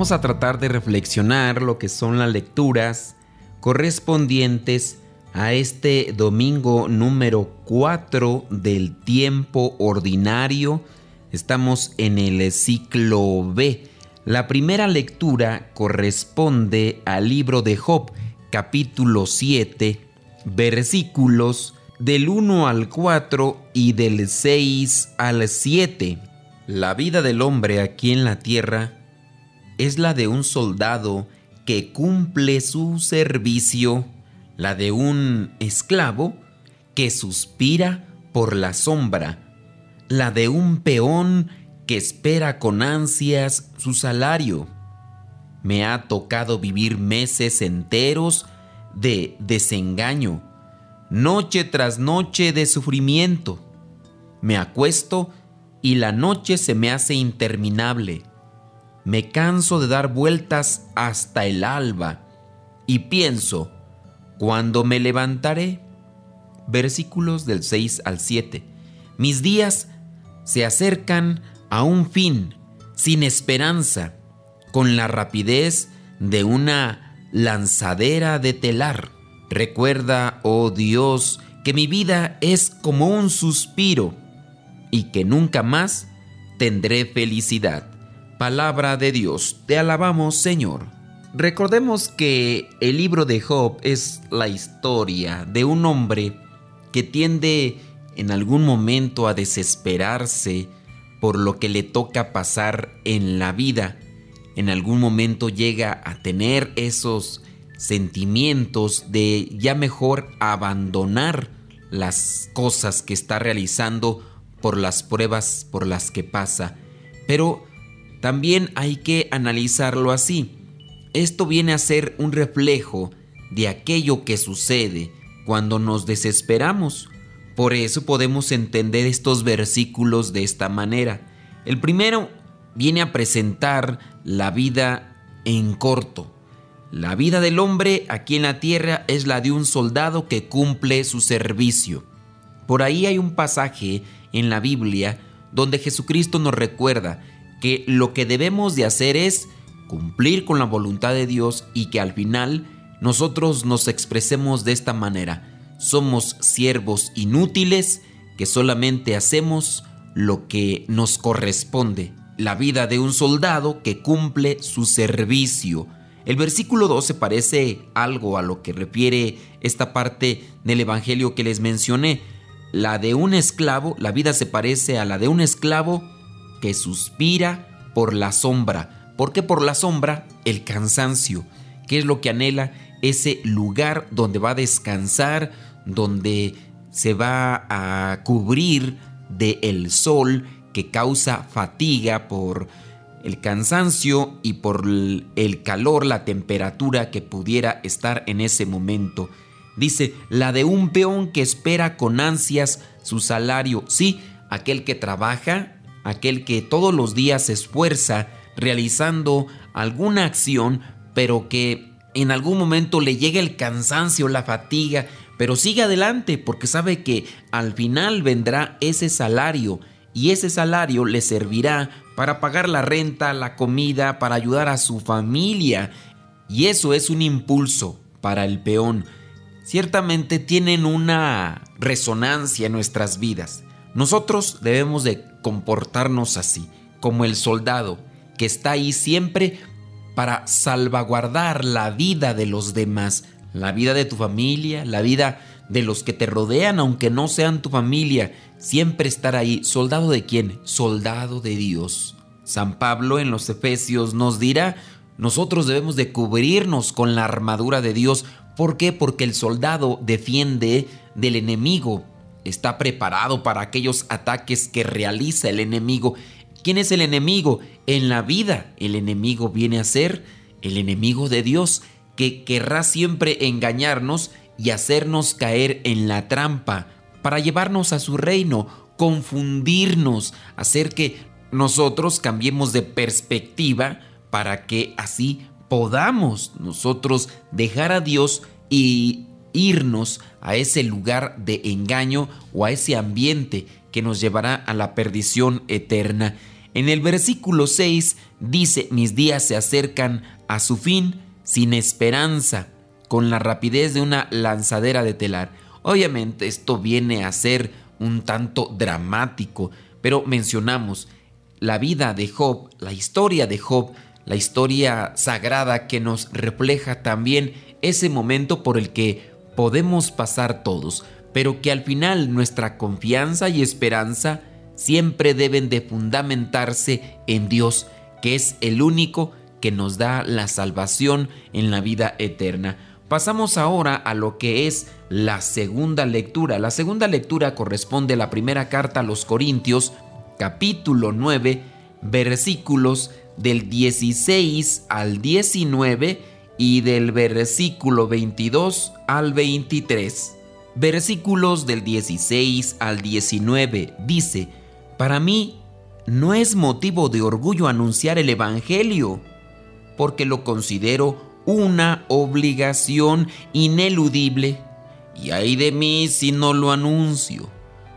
Vamos a tratar de reflexionar lo que son las lecturas correspondientes a este domingo número 4 del tiempo ordinario. Estamos en el ciclo B. La primera lectura corresponde al libro de Job, capítulo 7, versículos del 1 al 4 y del 6 al 7. La vida del hombre aquí en la tierra es la de un soldado que cumple su servicio, la de un esclavo que suspira por la sombra, la de un peón que espera con ansias su salario. Me ha tocado vivir meses enteros de desengaño, noche tras noche de sufrimiento. Me acuesto y la noche se me hace interminable me canso de dar vueltas hasta el alba y pienso, ¿cuándo me levantaré? Versículos del 6 al 7. Mis días se acercan a un fin, sin esperanza, con la rapidez de una lanzadera de telar. Recuerda, oh Dios, que mi vida es como un suspiro y que nunca más tendré felicidad palabra de Dios. Te alabamos, Señor. Recordemos que el libro de Job es la historia de un hombre que tiende en algún momento a desesperarse por lo que le toca pasar en la vida. En algún momento llega a tener esos sentimientos de ya mejor abandonar las cosas que está realizando por las pruebas por las que pasa. Pero también hay que analizarlo así. Esto viene a ser un reflejo de aquello que sucede cuando nos desesperamos. Por eso podemos entender estos versículos de esta manera. El primero viene a presentar la vida en corto. La vida del hombre aquí en la tierra es la de un soldado que cumple su servicio. Por ahí hay un pasaje en la Biblia donde Jesucristo nos recuerda que lo que debemos de hacer es cumplir con la voluntad de Dios y que al final nosotros nos expresemos de esta manera. Somos siervos inútiles que solamente hacemos lo que nos corresponde. La vida de un soldado que cumple su servicio. El versículo 12 parece algo a lo que refiere esta parte del Evangelio que les mencioné. La de un esclavo, la vida se parece a la de un esclavo que suspira por la sombra. ¿Por qué por la sombra? El cansancio. ¿Qué es lo que anhela? Ese lugar donde va a descansar, donde se va a cubrir del el sol que causa fatiga por el cansancio y por el calor, la temperatura que pudiera estar en ese momento. Dice, la de un peón que espera con ansias su salario. Sí, aquel que trabaja aquel que todos los días se esfuerza realizando alguna acción, pero que en algún momento le llega el cansancio, la fatiga, pero sigue adelante porque sabe que al final vendrá ese salario y ese salario le servirá para pagar la renta, la comida, para ayudar a su familia. Y eso es un impulso para el peón. Ciertamente tienen una resonancia en nuestras vidas. Nosotros debemos de comportarnos así, como el soldado que está ahí siempre para salvaguardar la vida de los demás, la vida de tu familia, la vida de los que te rodean, aunque no sean tu familia, siempre estar ahí. ¿Soldado de quién? Soldado de Dios. San Pablo en los Efesios nos dirá, nosotros debemos de cubrirnos con la armadura de Dios. ¿Por qué? Porque el soldado defiende del enemigo está preparado para aquellos ataques que realiza el enemigo. ¿Quién es el enemigo? En la vida el enemigo viene a ser el enemigo de Dios, que querrá siempre engañarnos y hacernos caer en la trampa para llevarnos a su reino, confundirnos, hacer que nosotros cambiemos de perspectiva para que así podamos nosotros dejar a Dios y irnos a ese lugar de engaño o a ese ambiente que nos llevará a la perdición eterna. En el versículo 6 dice, mis días se acercan a su fin sin esperanza, con la rapidez de una lanzadera de telar. Obviamente esto viene a ser un tanto dramático, pero mencionamos la vida de Job, la historia de Job, la historia sagrada que nos refleja también ese momento por el que podemos pasar todos, pero que al final nuestra confianza y esperanza siempre deben de fundamentarse en Dios, que es el único que nos da la salvación en la vida eterna. Pasamos ahora a lo que es la segunda lectura. La segunda lectura corresponde a la primera carta a los Corintios, capítulo 9, versículos del 16 al 19 y del versículo 22 al 23. Versículos del 16 al 19 dice, Para mí no es motivo de orgullo anunciar el Evangelio, porque lo considero una obligación ineludible, y hay de mí si no lo anuncio.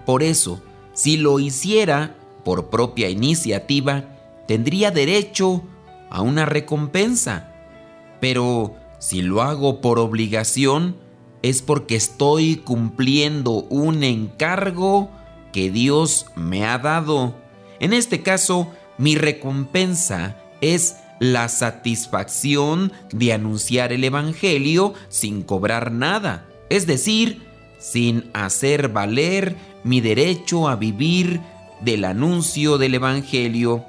Por eso, si lo hiciera por propia iniciativa, tendría derecho a una recompensa pero si lo hago por obligación, es porque estoy cumpliendo un encargo que Dios me ha dado. En este caso, mi recompensa es la satisfacción de anunciar el Evangelio sin cobrar nada, es decir, sin hacer valer mi derecho a vivir del anuncio del Evangelio,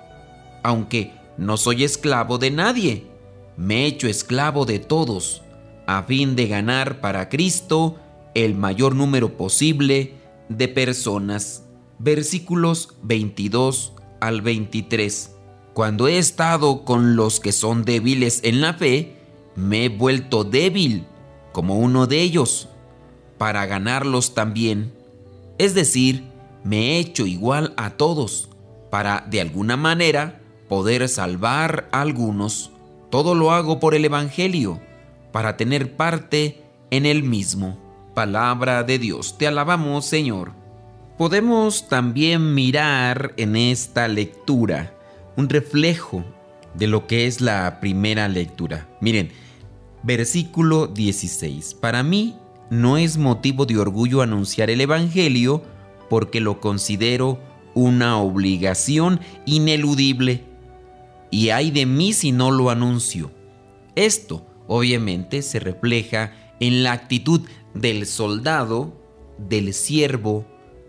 aunque no soy esclavo de nadie me he hecho esclavo de todos, a fin de ganar para Cristo el mayor número posible de personas. Versículos 22 al 23. Cuando he estado con los que son débiles en la fe, me he vuelto débil como uno de ellos, para ganarlos también. Es decir, me he hecho igual a todos, para de alguna manera poder salvar a algunos. Todo lo hago por el Evangelio, para tener parte en el mismo. Palabra de Dios, te alabamos Señor. Podemos también mirar en esta lectura un reflejo de lo que es la primera lectura. Miren, versículo 16. Para mí no es motivo de orgullo anunciar el Evangelio porque lo considero una obligación ineludible y hay de mí si no lo anuncio. Esto obviamente se refleja en la actitud del soldado, del siervo,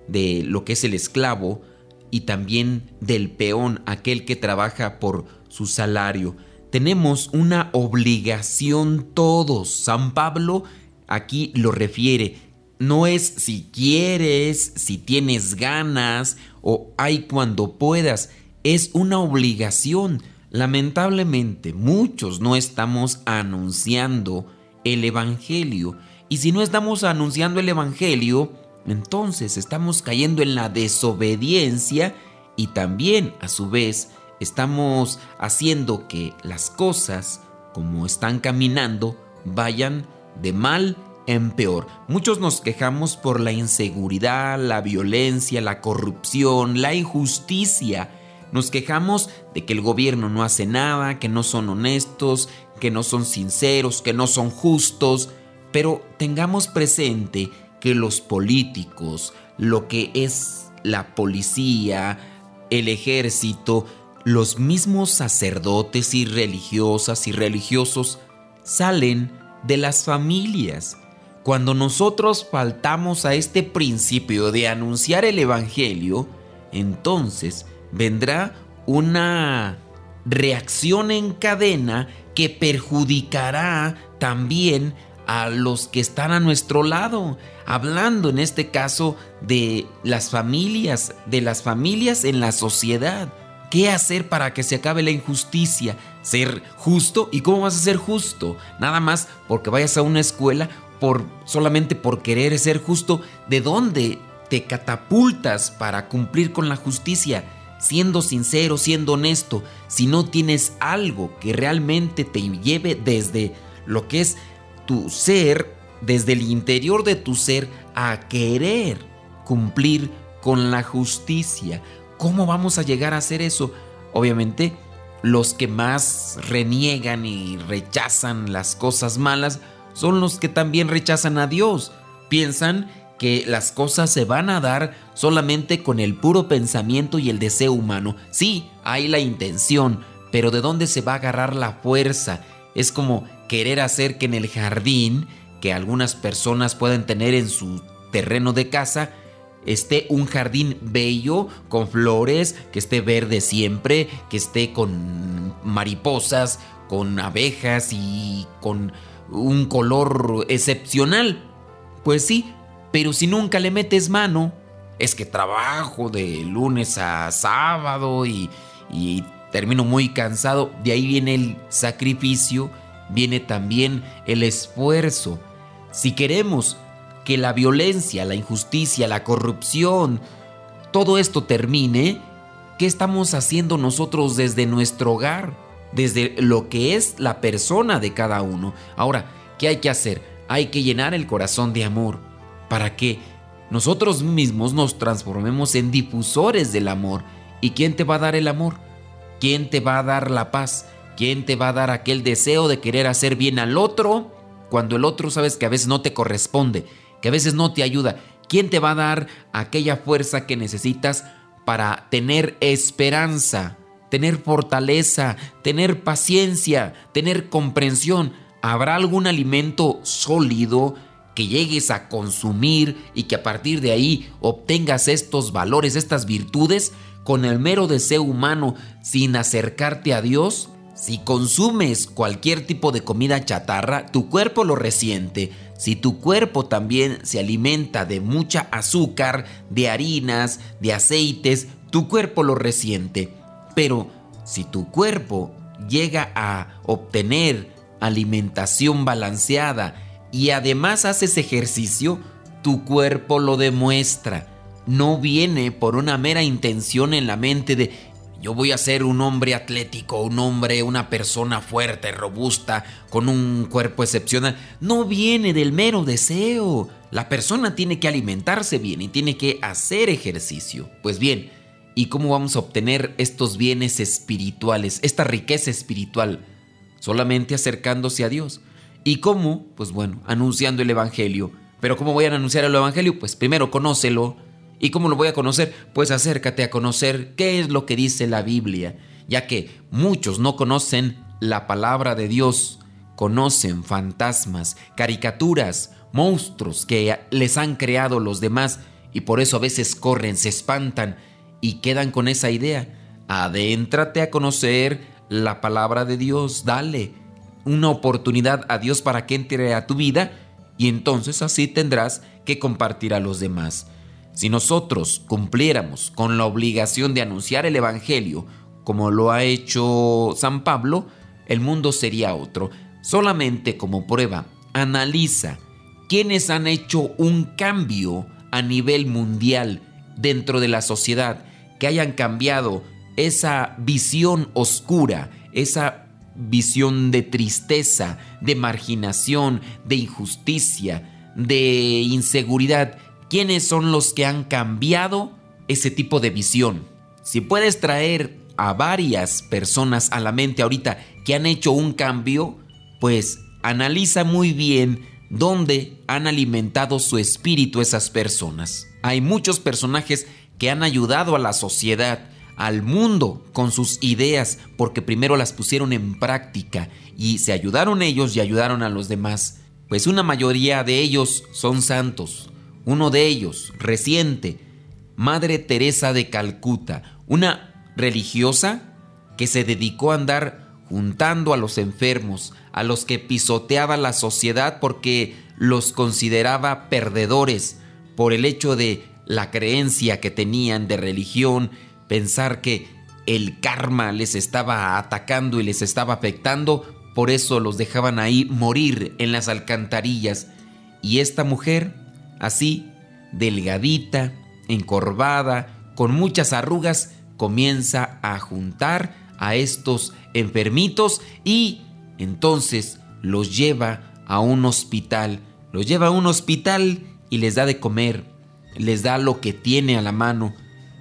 de lo que es el esclavo y también del peón, aquel que trabaja por su salario. Tenemos una obligación todos. San Pablo aquí lo refiere. No es si quieres, si tienes ganas o hay cuando puedas. Es una obligación Lamentablemente, muchos no estamos anunciando el Evangelio. Y si no estamos anunciando el Evangelio, entonces estamos cayendo en la desobediencia y también, a su vez, estamos haciendo que las cosas, como están caminando, vayan de mal en peor. Muchos nos quejamos por la inseguridad, la violencia, la corrupción, la injusticia nos quejamos de que el gobierno no hace nada, que no son honestos, que no son sinceros, que no son justos, pero tengamos presente que los políticos, lo que es la policía, el ejército, los mismos sacerdotes y religiosas y religiosos salen de las familias. Cuando nosotros faltamos a este principio de anunciar el Evangelio, entonces vendrá una reacción en cadena que perjudicará también a los que están a nuestro lado, hablando en este caso de las familias, de las familias en la sociedad. ¿Qué hacer para que se acabe la injusticia? ser justo. ¿Y cómo vas a ser justo? Nada más porque vayas a una escuela por solamente por querer ser justo. ¿De dónde te catapultas para cumplir con la justicia? Siendo sincero, siendo honesto, si no tienes algo que realmente te lleve desde lo que es tu ser, desde el interior de tu ser, a querer cumplir con la justicia. ¿Cómo vamos a llegar a hacer eso? Obviamente, los que más reniegan y rechazan las cosas malas son los que también rechazan a Dios. Piensan que las cosas se van a dar solamente con el puro pensamiento y el deseo humano. Sí, hay la intención, pero ¿de dónde se va a agarrar la fuerza? Es como querer hacer que en el jardín que algunas personas pueden tener en su terreno de casa, esté un jardín bello, con flores, que esté verde siempre, que esté con mariposas, con abejas y con un color excepcional. Pues sí, pero si nunca le metes mano, es que trabajo de lunes a sábado y, termino muy cansado. De ahí viene el sacrificio, viene también el esfuerzo. Si queremos que la violencia, la injusticia, la corrupción, todo esto termine, ¿qué estamos haciendo nosotros desde nuestro hogar? Desde lo que es la persona de cada uno. Ahora, ¿qué hay que hacer? Hay que llenar el corazón de amor para que nosotros mismos nos transformemos en difusores del amor. ¿Y quién te va a dar el amor? ¿Quién te va a dar la paz? ¿Quién te va a dar aquel deseo de querer hacer bien al otro cuando el otro sabes que a veces no te corresponde? que a veces no te ayuda. ¿Quién te va a dar aquella fuerza que necesitas para tener esperanza, tener fortaleza, tener paciencia, tener comprensión? ¿Habrá algún alimento sólido que llegues a consumir y que a partir de ahí obtengas estos valores, estas virtudes, con el mero deseo humano sin acercarte a Dios? Si consumes cualquier tipo de comida chatarra, tu cuerpo lo resiente si tu cuerpo también se alimenta de mucha azúcar, de harinas, de aceites, tu cuerpo lo resiente. Pero si tu cuerpo llega a obtener alimentación balanceada y además haces ejercicio, tu cuerpo lo demuestra. No viene por una mera intención en la mente de yo voy a ser un hombre atlético, un hombre, una persona fuerte, robusta, con un cuerpo excepcional. No viene del mero deseo. La persona tiene que alimentarse bien y tiene que hacer ejercicio. Pues bien, ¿y cómo vamos a obtener estos bienes espirituales, esta riqueza espiritual? Solamente acercándose a Dios. ¿Y cómo? Pues bueno, anunciando el Evangelio. Pero ¿cómo voy a anunciar el Evangelio? Pues primero conócelo, ¿Y cómo lo voy a conocer? Pues acércate a conocer qué es lo que dice la Biblia, ya que muchos no conocen la palabra de Dios, conocen fantasmas, caricaturas, monstruos que les han creado los demás y por eso a veces corren, se espantan y quedan con esa idea. Adéntrate a conocer la palabra de Dios, dale una oportunidad a Dios para que entre a tu vida y entonces así tendrás que compartir a los demás. Si nosotros cumpliéramos con la obligación de anunciar el Evangelio, como lo ha hecho San Pablo, el mundo sería otro. Solamente como prueba, analiza quiénes han hecho un cambio a nivel mundial dentro de la sociedad, que hayan cambiado esa visión oscura, esa visión de tristeza, de marginación, de injusticia, de inseguridad quiénes son los que han cambiado ese tipo de visión. Si puedes traer a varias personas a la mente ahorita que han hecho un cambio, pues analiza muy bien dónde han alimentado su espíritu esas personas. Hay muchos personajes que han ayudado a la sociedad, al mundo, con sus ideas, porque primero las pusieron en práctica y se ayudaron ellos y ayudaron a los demás. Pues una mayoría de ellos son santos, uno de ellos, reciente, Madre Teresa de Calcuta, una religiosa que se dedicó a andar juntando a los enfermos, a los que pisoteaba la sociedad porque los consideraba perdedores por el hecho de la creencia que tenían de religión, pensar que el karma les estaba atacando y les estaba afectando, por eso los dejaban ahí morir en las alcantarillas. Y esta mujer, así, delgadita, encorvada, con muchas arrugas, comienza a juntar a estos enfermitos y entonces los lleva a un hospital. Los lleva a un hospital y les da de comer, les da lo que tiene a la mano.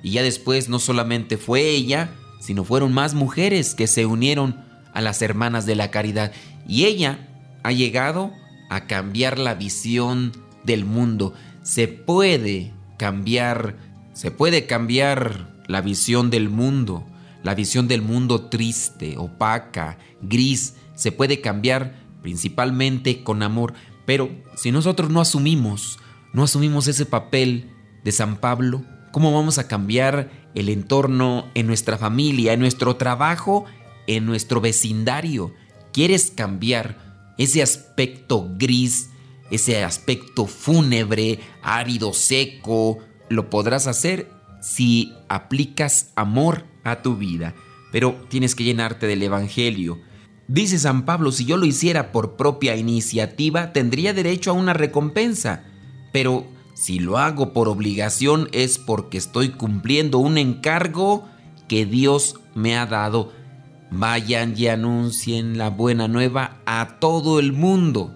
Y ya después no solamente fue ella, sino fueron más mujeres que se unieron a las hermanas de la caridad. Y ella ha llegado a cambiar la visión del mundo. Se puede cambiar, se puede cambiar la visión del mundo, la visión del mundo triste, opaca, gris, se puede cambiar principalmente con amor. Pero si nosotros no asumimos, no asumimos ese papel de San Pablo, ¿cómo vamos a cambiar el entorno en nuestra familia, en nuestro trabajo, en nuestro vecindario? ¿Quieres cambiar ese aspecto gris, ese aspecto fúnebre, árido, seco? Lo podrás hacer si aplicas amor a tu vida, pero tienes que llenarte del Evangelio Dice San Pablo, si yo lo hiciera por propia iniciativa, tendría derecho a una recompensa, pero si lo hago por obligación es porque estoy cumpliendo un encargo que Dios me ha dado. Vayan y anuncien la buena nueva a todo el mundo.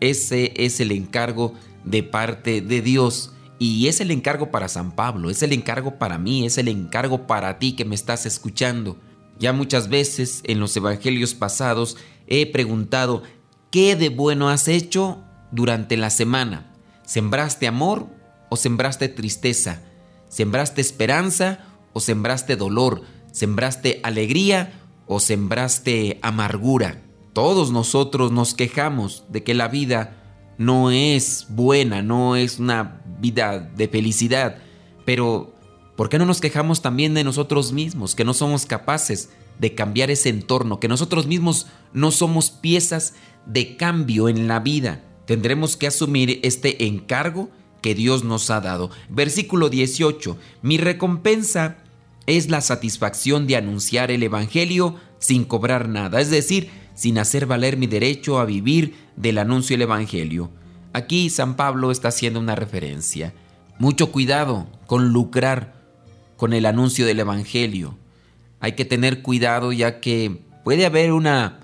Ese es el encargo de parte de Dios. Y es el encargo para San Pablo, es el encargo para mí, es el encargo para ti que me estás escuchando. Ya muchas veces en los evangelios pasados he preguntado, ¿qué de bueno has hecho durante la semana? ¿Sembraste amor o sembraste tristeza? ¿Sembraste esperanza o sembraste dolor? ¿Sembraste alegría o sembraste amargura? Todos nosotros nos quejamos de que la vida no es buena, no es una vida de felicidad, pero ¿Por qué no nos quejamos también de nosotros mismos, que no somos capaces de cambiar ese entorno, que nosotros mismos no somos piezas de cambio en la vida? Tendremos que asumir este encargo que Dios nos ha dado. Versículo 18. Mi recompensa es la satisfacción de anunciar el Evangelio sin cobrar nada, es decir, sin hacer valer mi derecho a vivir del anuncio del Evangelio. Aquí San Pablo está haciendo una referencia. Mucho cuidado con lucrar con el anuncio del Evangelio. Hay que tener cuidado ya que puede haber una,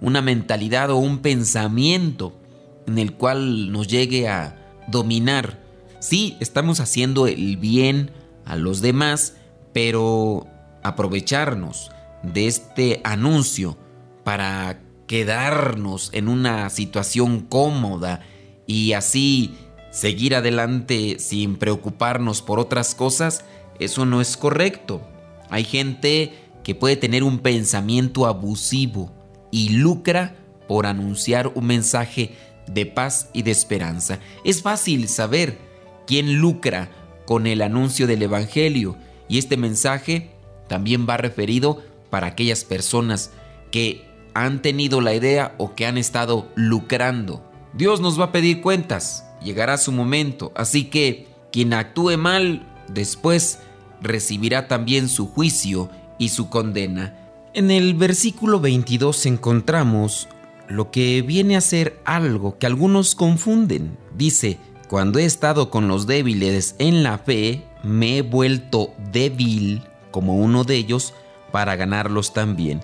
una mentalidad o un pensamiento en el cual nos llegue a dominar. Sí, estamos haciendo el bien a los demás, pero aprovecharnos de este anuncio para quedarnos en una situación cómoda y así seguir adelante sin preocuparnos por otras cosas, eso no es correcto. Hay gente que puede tener un pensamiento abusivo y lucra por anunciar un mensaje de paz y de esperanza. Es fácil saber quién lucra con el anuncio del Evangelio y este mensaje también va referido para aquellas personas que han tenido la idea o que han estado lucrando. Dios nos va a pedir cuentas, llegará su momento, así que quien actúe mal después recibirá también su juicio y su condena. En el versículo 22 encontramos lo que viene a ser algo que algunos confunden. Dice, cuando he estado con los débiles en la fe, me he vuelto débil como uno de ellos para ganarlos también.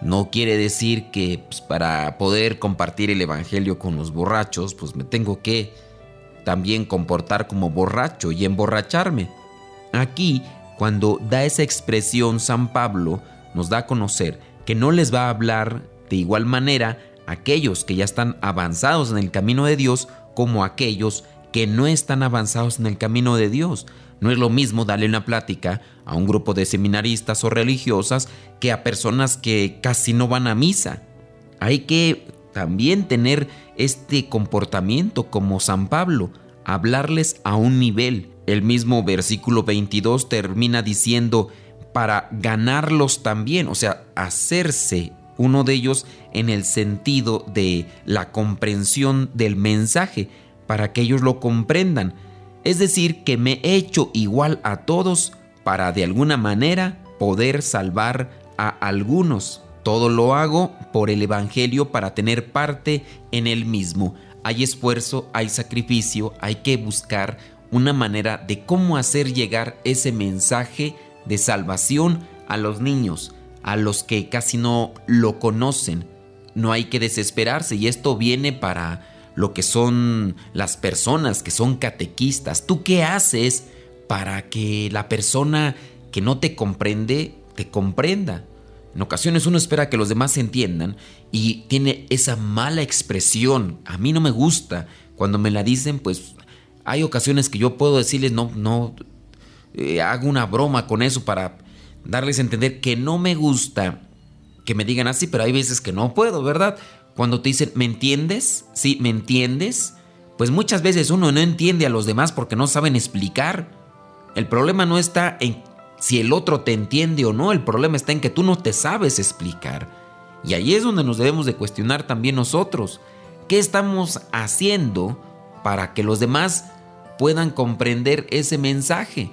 No quiere decir que pues, para poder compartir el Evangelio con los borrachos, pues me tengo que también comportar como borracho y emborracharme. Aquí, cuando da esa expresión San Pablo, nos da a conocer que no les va a hablar de igual manera aquellos que ya están avanzados en el camino de Dios como aquellos que no están avanzados en el camino de Dios. No es lo mismo darle una plática a un grupo de seminaristas o religiosas que a personas que casi no van a misa. Hay que también tener este comportamiento como San Pablo, hablarles a un nivel. El mismo versículo 22 termina diciendo, para ganarlos también, o sea, hacerse uno de ellos en el sentido de la comprensión del mensaje, para que ellos lo comprendan. Es decir, que me he hecho igual a todos para de alguna manera poder salvar a algunos. Todo lo hago por el Evangelio para tener parte en él mismo. Hay esfuerzo, hay sacrificio, hay que buscar una manera de cómo hacer llegar ese mensaje de salvación a los niños, a los que casi no lo conocen. No hay que desesperarse y esto viene para lo que son las personas que son catequistas. ¿Tú qué haces para que la persona que no te comprende te comprenda? En ocasiones uno espera que los demás se entiendan y tiene esa mala expresión. A mí no me gusta. Cuando me la dicen, pues hay ocasiones que yo puedo decirles, no, no, eh, hago una broma con eso para darles a entender que no me gusta que me digan así, pero hay veces que no puedo, ¿verdad? Cuando te dicen, ¿me entiendes? Sí, ¿me entiendes? Pues muchas veces uno no entiende a los demás porque no saben explicar. El problema no está en si el otro te entiende o no, el problema está en que tú no te sabes explicar. Y ahí es donde nos debemos de cuestionar también nosotros. ¿Qué estamos haciendo para que los demás puedan comprender ese mensaje?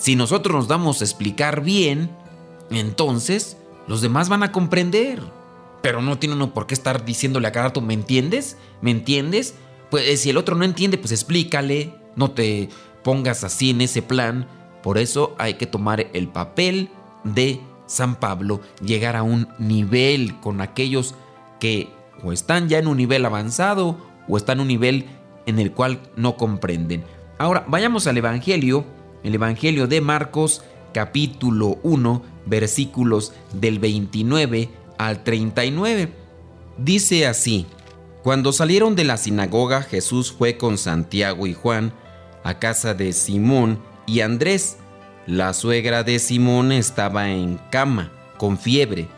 Si nosotros nos damos a explicar bien, entonces los demás van a comprender. Pero no tiene uno por qué estar diciéndole a cada rato, ¿me entiendes? ¿Me entiendes? Pues eh, si el otro no entiende, pues explícale, no te pongas así en ese plan por eso hay que tomar el papel de San Pablo, llegar a un nivel con aquellos que o están ya en un nivel avanzado o están en un nivel en el cual no comprenden. Ahora vayamos al Evangelio, el Evangelio de Marcos capítulo 1 versículos del 29 al 39. Dice así, cuando salieron de la sinagoga Jesús fue con Santiago y Juan a casa de Simón y Andrés. La suegra de Simón estaba en cama, con fiebre.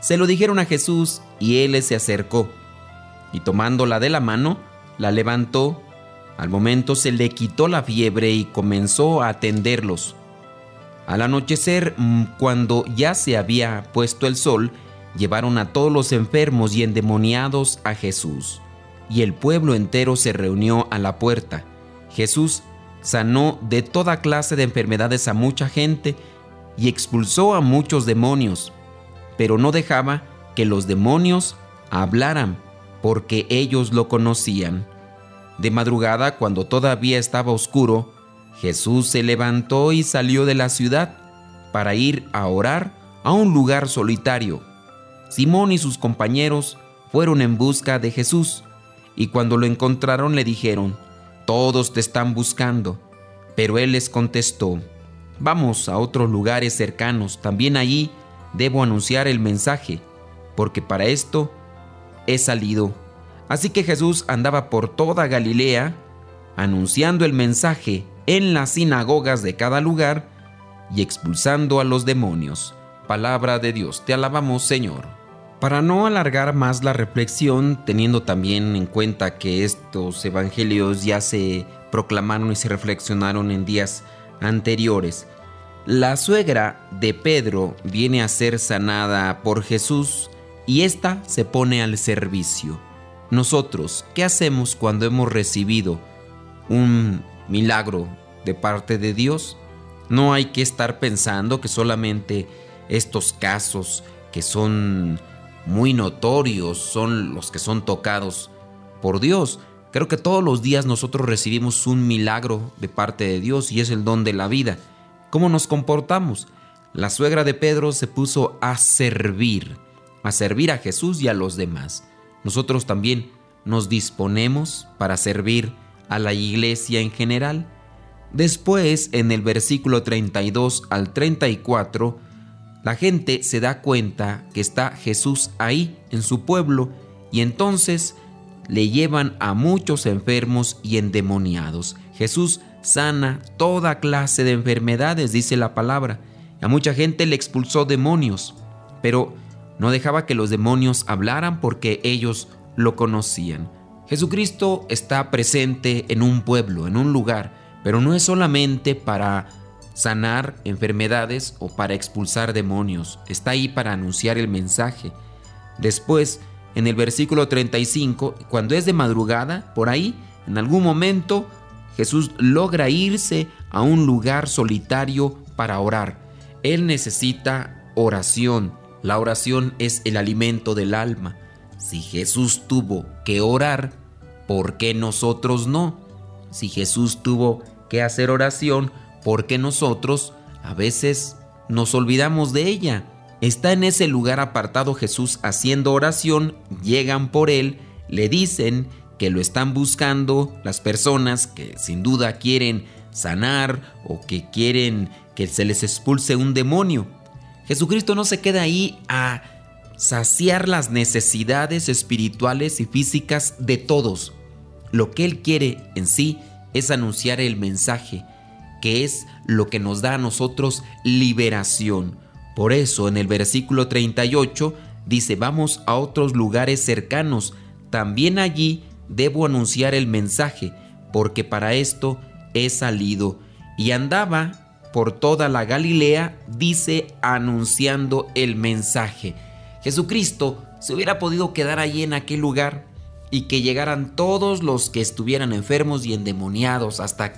Se lo dijeron a Jesús y él se acercó y tomándola de la mano, la levantó. Al momento se le quitó la fiebre y comenzó a atenderlos. Al anochecer, mm, cuando ya se había puesto el sol, llevaron a todos los enfermos y endemoniados a Jesús. Y el pueblo entero se reunió a la puerta. Jesús sanó de toda clase de enfermedades a mucha gente y expulsó a muchos demonios, pero no dejaba que los demonios hablaran porque ellos lo conocían. De madrugada, cuando todavía estaba oscuro, Jesús se levantó y salió de la ciudad para ir a orar a un lugar solitario. Simón y sus compañeros fueron en busca de Jesús, y cuando lo encontraron le dijeron, todos te están buscando. Pero él les contestó, vamos a otros lugares cercanos, también allí debo anunciar el mensaje, porque para esto he salido. Así que Jesús andaba por toda Galilea, anunciando el mensaje en las sinagogas de cada lugar y expulsando a los demonios. Palabra de Dios, te alabamos Señor. Para no alargar más la reflexión, teniendo también en cuenta que estos evangelios ya se proclamaron y se reflexionaron en días anteriores, la suegra de Pedro viene a ser sanada por Jesús y ésta se pone al servicio. Nosotros, ¿qué hacemos cuando hemos recibido un milagro de parte de Dios? No hay que estar pensando que solamente estos casos que son muy notorios son los que son tocados por Dios. Creo que todos los días nosotros recibimos un milagro de parte de Dios y es el don de la vida. ¿Cómo nos comportamos? La suegra de Pedro se puso a servir, a servir a Jesús y a los demás. Nosotros también nos disponemos para servir a la iglesia en general. Después, en el versículo 32 al 34, la gente se da cuenta que está Jesús ahí en su pueblo y entonces le llevan a muchos enfermos y endemoniados. Jesús sana toda clase de enfermedades, dice la palabra. A mucha gente le expulsó demonios, pero no dejaba que los demonios hablaran porque ellos lo conocían. Jesucristo está presente en un pueblo, en un lugar, pero no es solamente para sanar enfermedades o para expulsar demonios. Está ahí para anunciar el mensaje. Después, en el versículo 35, cuando es de madrugada, por ahí, en algún momento, Jesús logra irse a un lugar solitario para orar. Él necesita oración. La oración es el alimento del alma. Si Jesús tuvo que orar, ¿por qué nosotros no? Si Jesús tuvo que hacer oración, ¿por qué nosotros a veces nos olvidamos de ella? Está en ese lugar apartado Jesús haciendo oración, llegan por él, le dicen que lo están buscando las personas que sin duda quieren sanar o que quieren que se les expulse un demonio. Jesucristo no se queda ahí a saciar las necesidades espirituales y físicas de todos. Lo que Él quiere en sí es anunciar el mensaje, que es lo que nos da a nosotros liberación. Por eso en el versículo 38 dice, vamos a otros lugares cercanos, también allí debo anunciar el mensaje, porque para esto he salido. Y andaba por toda la Galilea, dice, anunciando el mensaje. Jesucristo se hubiera podido quedar allí en aquel lugar y que llegaran todos los que estuvieran enfermos y endemoniados hasta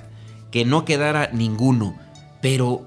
que no quedara ninguno. Pero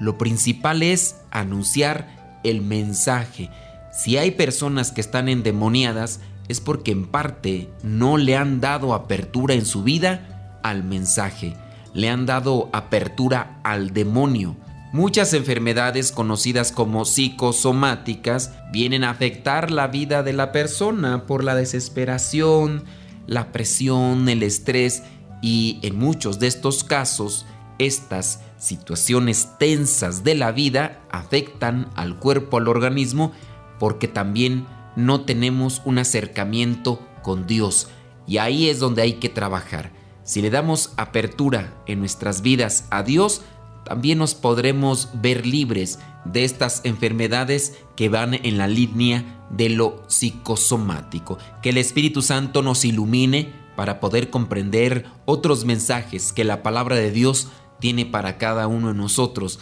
lo principal es anunciar el mensaje. Si hay personas que están endemoniadas, es porque en parte no le han dado apertura en su vida al mensaje le han dado apertura al demonio. Muchas enfermedades conocidas como psicosomáticas vienen a afectar la vida de la persona por la desesperación, la presión, el estrés y en muchos de estos casos estas situaciones tensas de la vida afectan al cuerpo, al organismo, porque también no tenemos un acercamiento con Dios. Y ahí es donde hay que trabajar. Si le damos apertura en nuestras vidas a Dios, también nos podremos ver libres de estas enfermedades que van en la línea de lo psicosomático. Que el Espíritu Santo nos ilumine para poder comprender otros mensajes que la palabra de Dios tiene para cada uno de nosotros.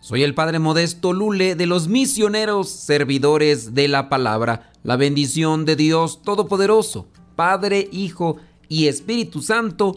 Soy el Padre Modesto Lule de los misioneros servidores de la palabra. La bendición de Dios Todopoderoso, Padre, Hijo y Espíritu Santo,